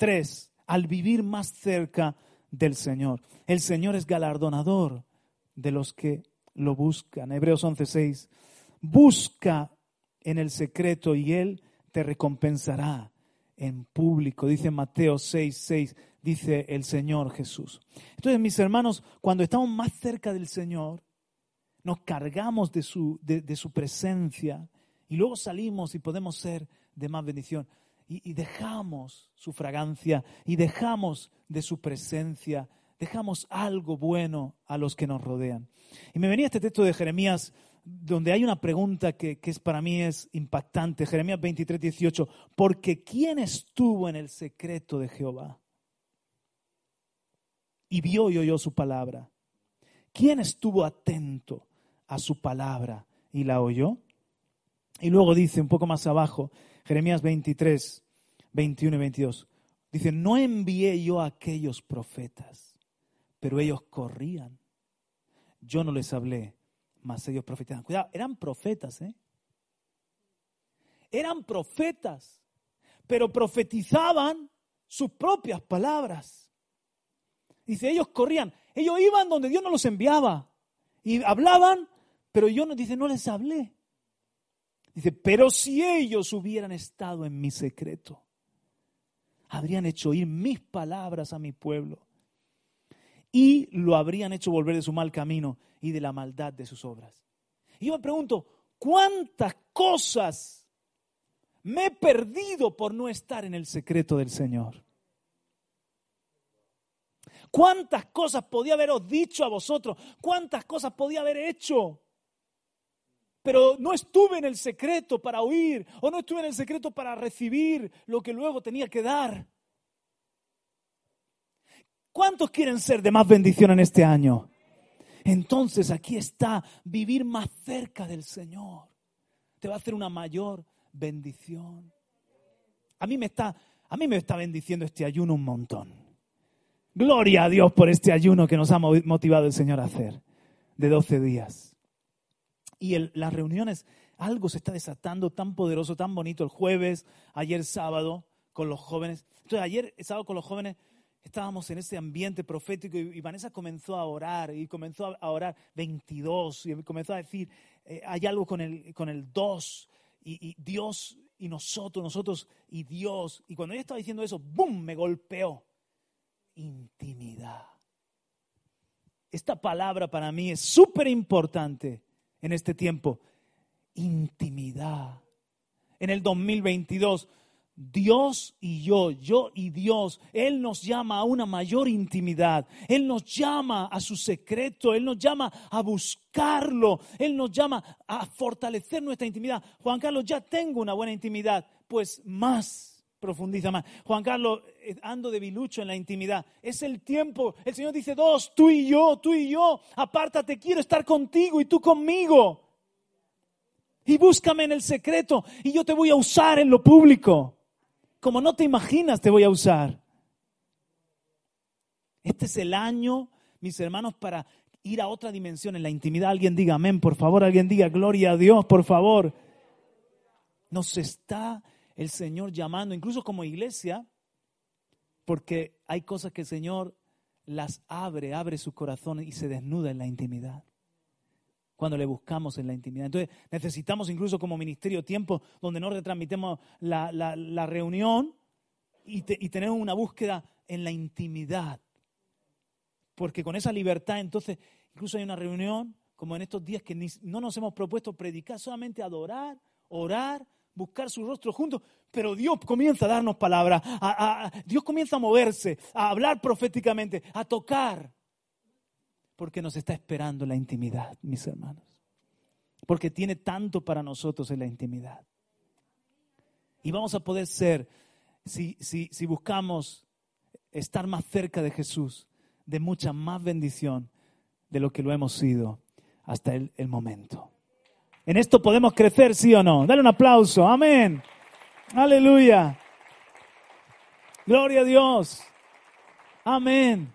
Tres, al vivir más cerca del Señor. El Señor es galardonador de los que lo buscan. Hebreos 11:6. Busca en el secreto y Él te recompensará en público. Dice Mateo 6:6, dice el Señor Jesús. Entonces, mis hermanos, cuando estamos más cerca del Señor, nos cargamos de su, de, su presencia y luego salimos y podemos ser de más bendición. Y, dejamos su fragancia y dejamos de su presencia, dejamos algo bueno a los que nos rodean. Y me venía este texto de Jeremías donde hay una pregunta que, que, es, para mí es impactante. Jeremías 23, 18. Porque ¿quién estuvo en el secreto de Jehová? Y vio y oyó su palabra. ¿Quién estuvo atento a su palabra y la oyó? Y luego dice un poco más abajo, Jeremías 23, 21 y 22. Dice, no envié yo a aquellos profetas, pero ellos corrían. Yo no les hablé más ellos profetizaban. Cuidado, eran profetas, ¿eh? Eran profetas, pero profetizaban sus propias palabras. Dice, ellos corrían, ellos iban donde Dios no los enviaba y hablaban, pero yo no, dice, no les hablé. Dice, pero si ellos hubieran estado en mi secreto, habrían hecho oír mis palabras a mi pueblo y lo habrían hecho volver de su mal camino y de la maldad de sus obras. Y yo me pregunto, ¿cuántas cosas me he perdido por no estar en el secreto del Señor? ¿Cuántas cosas podía haberos dicho a vosotros? ¿Cuántas cosas podía haber hecho? Pero no estuve en el secreto para oír o no estuve en el secreto para recibir lo que luego tenía que dar. ¿Cuántos quieren ser de más bendición en este año? Entonces aquí está vivir más cerca del Señor. Te va a hacer una mayor bendición. A mí me está, a mí me está bendiciendo este ayuno un montón. Gloria a Dios por este ayuno que nos ha motivado el Señor a hacer de 12 días. Y las reuniones, algo se está desatando tan poderoso, tan bonito. El jueves, ayer sábado, con los jóvenes. Entonces, ayer sábado con los jóvenes estábamos en ese ambiente profético y, Vanessa comenzó a orar y comenzó a orar 22 y comenzó a decir, eh, hay algo con el, con el 2 y, Dios y nosotros, nosotros y Dios. Y cuando ella estaba diciendo eso, ¡boom!, me golpeó. Intimidad. Esta palabra para mí es súper importante en este tiempo. Intimidad. En el 2022 Dios y yo, yo y Dios, Él nos llama a una mayor intimidad, Él nos llama a su secreto, Él nos llama a buscarlo, Él nos llama a fortalecer nuestra intimidad. Juan Carlos, ya tengo una buena intimidad, pues más, profundiza más. Juan Carlos, ando de bilucho en la intimidad, es el tiempo, el Señor dice dos, tú y yo, tú y yo, apártate, quiero estar contigo y tú conmigo. Y búscame en el secreto y yo te voy a usar en lo público como no te imaginas te voy a usar. Este es el año, mis hermanos, para ir a otra dimensión en la intimidad. Alguien diga amén, por favor, alguien diga gloria a Dios, por favor. Nos está el Señor llamando, incluso como iglesia, porque hay cosas que el Señor las abre, abre su corazón y se desnuda en la intimidad cuando le buscamos en la intimidad. Entonces necesitamos incluso como ministerio tiempo donde no retransmitemos la, reunión y, y tenemos una búsqueda en la intimidad. Porque con esa libertad entonces incluso hay una reunión como en estos días que no nos hemos propuesto predicar, solamente adorar, orar, buscar su rostro juntos, pero Dios comienza a darnos palabras, Dios comienza a moverse, a hablar proféticamente, a tocar porque nos está esperando la intimidad, mis hermanos. Porque tiene tanto para nosotros en la intimidad. Y vamos a poder ser, si, si buscamos estar más cerca de Jesús, de mucha más bendición de lo que lo hemos sido hasta el, el momento. En esto podemos crecer, sí o no. Dale un aplauso. Amén. Aleluya. Gloria a Dios. Amén.